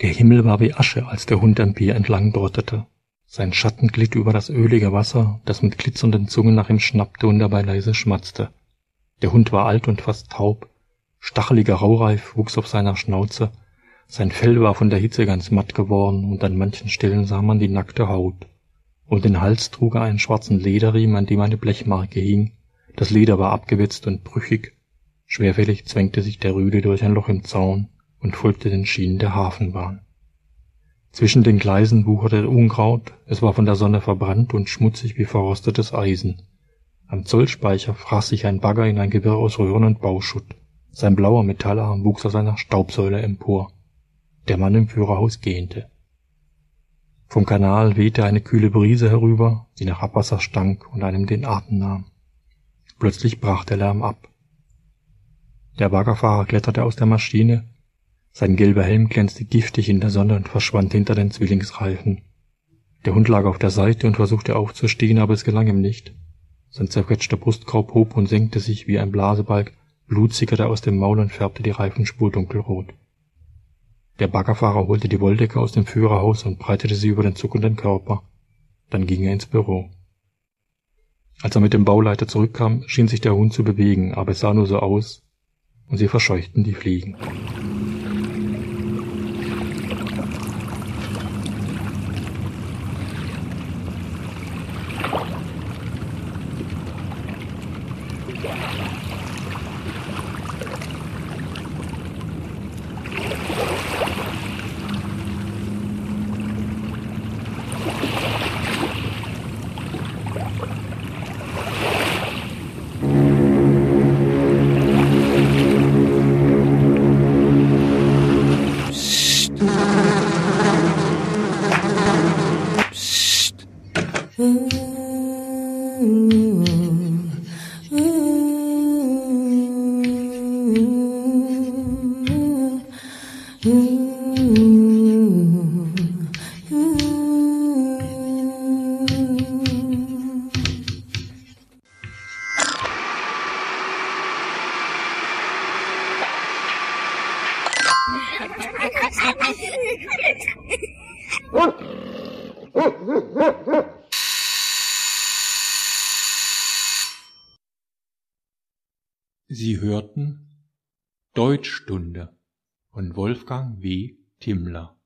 Der Himmel war wie Asche, als der Hund am Bier entlang trottete. Sein Schatten glitt über das ölige Wasser, das mit glitzernden Zungen nach ihm schnappte und dabei leise schmatzte. Der Hund war alt und fast taub, stacheliger Raureif wuchs auf seiner Schnauze, sein Fell war von der Hitze ganz matt geworden und an manchen Stellen sah man die nackte Haut. Um den Hals trug er einen schwarzen Lederriemen, an dem eine Blechmarke hing. Das Leder war abgewetzt und brüchig. Schwerfällig zwängte sich der Rüde durch ein Loch im Zaun und folgte den Schienen der Hafenbahn. Zwischen den Gleisen wucherte Unkraut, es war von der Sonne verbrannt und schmutzig wie verrostetes Eisen. Am Zollspeicher fraß sich ein Bagger in ein Gewirr aus Röhren und Bauschutt. Sein blauer Metallarm wuchs aus einer Staubsäule empor. Der Mann im Führerhaus gähnte. Vom Kanal wehte eine kühle Brise herüber, die nach Abwasser stank und einem den Atem nahm. Plötzlich brach der Lärm ab. Der Baggerfahrer kletterte aus der Maschine, sein gelber Helm glänzte giftig in der Sonne und verschwand hinter den Zwillingsreifen. Der Hund lag auf der Seite und versuchte aufzustehen, aber es gelang ihm nicht. Sein zerquetschter Brustkorb hob und senkte sich wie ein Blasebalg, Blut sickerte aus dem Maul und färbte die Reifenspur dunkelrot. Der Baggerfahrer holte die Wolldecke aus dem Führerhaus und breitete sie über den zuckenden Körper. Dann ging er ins Büro. Als er mit dem Bauleiter zurückkam, schien sich der Hund zu bewegen, aber es sah nur so aus, und sie verscheuchten die Fliegen. Oh, oh, oh, oh, oh. Sie hörten Deutschstunde von Wolfgang W. Timmler